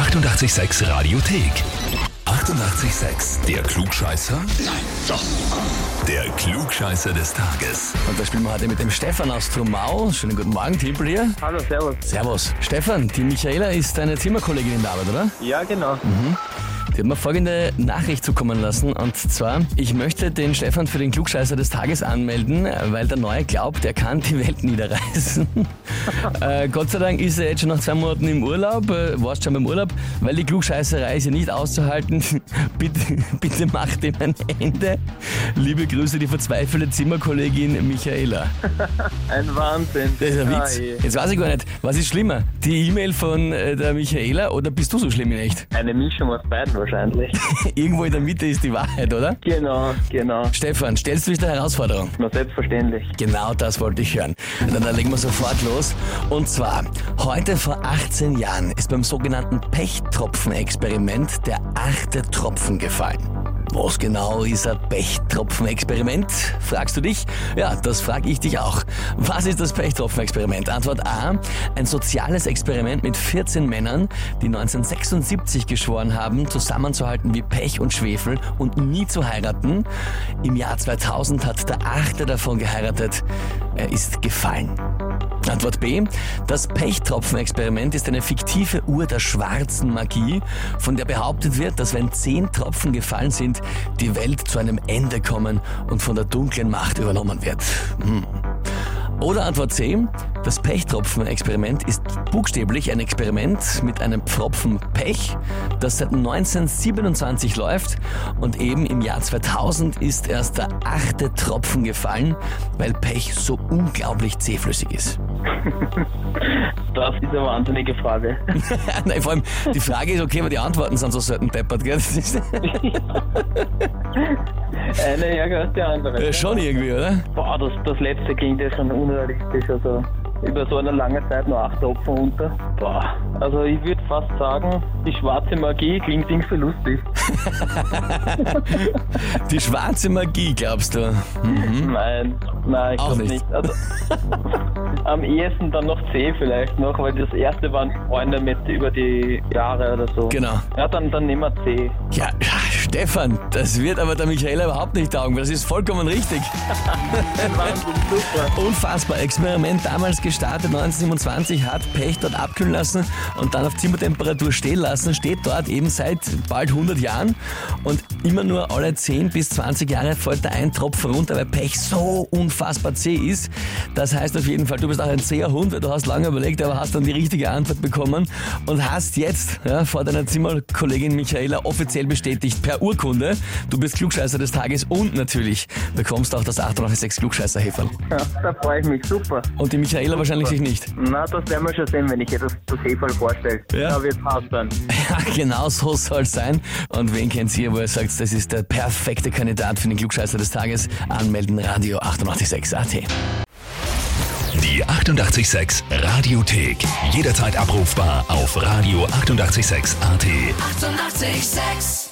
886 Radiothek. 88,6. Der Klugscheißer? Nein, doch. Der Klugscheißer des Tages. Und da spielen wir heute mit dem Stefan aus Trumau. Schönen guten Morgen, Timpel hier. Hallo, servus. Servus. Stefan, die Michaela ist deine Zimmerkollegin in der Arbeit, oder? Ja, genau. Die hat mir folgende Nachricht zukommen lassen. Und zwar, ich möchte den Stefan für den Klugscheißer des Tages anmelden, weil der Neue glaubt, er kann die Welt niederreißen. äh, Gott sei Dank ist er jetzt schon nach zwei Monaten im Urlaub, äh, warst schon beim Urlaub, weil die Klugscheißerei ist ja nicht auszuhalten. bitte, bitte macht ihm ein Ende. Liebe Grüße, die verzweifelte Zimmerkollegin Michaela. Ein Wahnsinn. Das ist ein Witz. je. Jetzt weiß ich gar nicht, was ist schlimmer? Die E-Mail von äh, der Michaela oder bist du so schlimm in echt? Eine Mischung aus beiden wahrscheinlich. Irgendwo in der Mitte ist die Wahrheit, oder? genau, genau. Stefan, stellst du dich der Herausforderung? Na, selbstverständlich. Genau das wollte ich hören. Dann, dann legen wir sofort los. Und zwar, heute vor 18 Jahren ist beim sogenannten Pechttropfen-Experiment der achte Tropfen gefallen. Was genau ist ein Pechttropfen-Experiment? Fragst du dich? Ja, das frage ich dich auch. Was ist das Pechttropfen-Experiment? Antwort A. Ein soziales Experiment mit 14 Männern, die 1976 geschworen haben, zusammenzuhalten wie Pech und Schwefel und nie zu heiraten. Im Jahr 2000 hat der achte davon geheiratet. Er ist gefallen. Antwort B. Das Pechttropfen-Experiment ist eine fiktive Uhr der schwarzen Magie, von der behauptet wird, dass wenn zehn Tropfen gefallen sind, die Welt zu einem Ende kommen und von der dunklen Macht übernommen wird. Hm. Oder Antwort C. Das Pechttropfen-Experiment ist buchstäblich ein Experiment mit einem Pfropfen Pech, das seit 1927 läuft und eben im Jahr 2000 ist erst der achte Tropfen gefallen, weil Pech so unglaublich zähflüssig ist. Das ist eine wahnsinnige Frage. Nein, vor allem die Frage ist okay, aber die Antworten sind so selten deppert, gell? Das Eine ärger als die andere. äh, schon irgendwie, oder? Boah, das, das letzte klingt ja schon unrealistisch. Also über so eine lange Zeit nur acht Opfer unter. Boah, also ich würde fast sagen, die schwarze Magie klingt irgendwie lustig. Die schwarze Magie, glaubst du? Hm? Nein, nein, ich Auch glaube nicht. nicht. Also, am ehesten dann noch C vielleicht noch, weil das erste waren Freunde mit über die Jahre oder so. Genau. Ja, dann, dann nehmen wir C. Ja, Stefan, das wird aber der Michaela überhaupt nicht taugen, das ist vollkommen richtig. Wahnsinn, super. Unfassbar. Experiment damals gestartet, 1927, hat Pech dort abkühlen lassen und dann auf Zimmertemperatur stehen lassen. Steht dort eben seit bald 100 Jahren und immer nur alle 10 bis 20 Jahre fällt da ein Tropfen runter, weil Pech so unfassbar zäh ist. Das heißt auf jeden Fall, du bist auch ein zäher Hund, weil du hast lange überlegt, aber hast dann die richtige Antwort bekommen und hast jetzt ja, vor deiner Zimmerkollegin Michaela offiziell bestätigt per Urkunde, du bist Klugscheißer des Tages und natürlich bekommst auch das 886 klugscheißer -Häferl. Ja, da freue ich mich, super. Und die Michaela wahrscheinlich sich nicht. Na, das werden wir schon sehen, wenn ich ihr das das Hefall vorstelle. Ja. Da wird hart sein. Ja, genau so soll es sein. Und wen kennt ihr, wo ihr sagt, das ist der perfekte Kandidat für den Klugscheißer des Tages? Anmelden Radio 886 AT. Die 88,6 Radiothek. Jederzeit abrufbar auf radio886.at. 88,6. Eighty-eight, sex.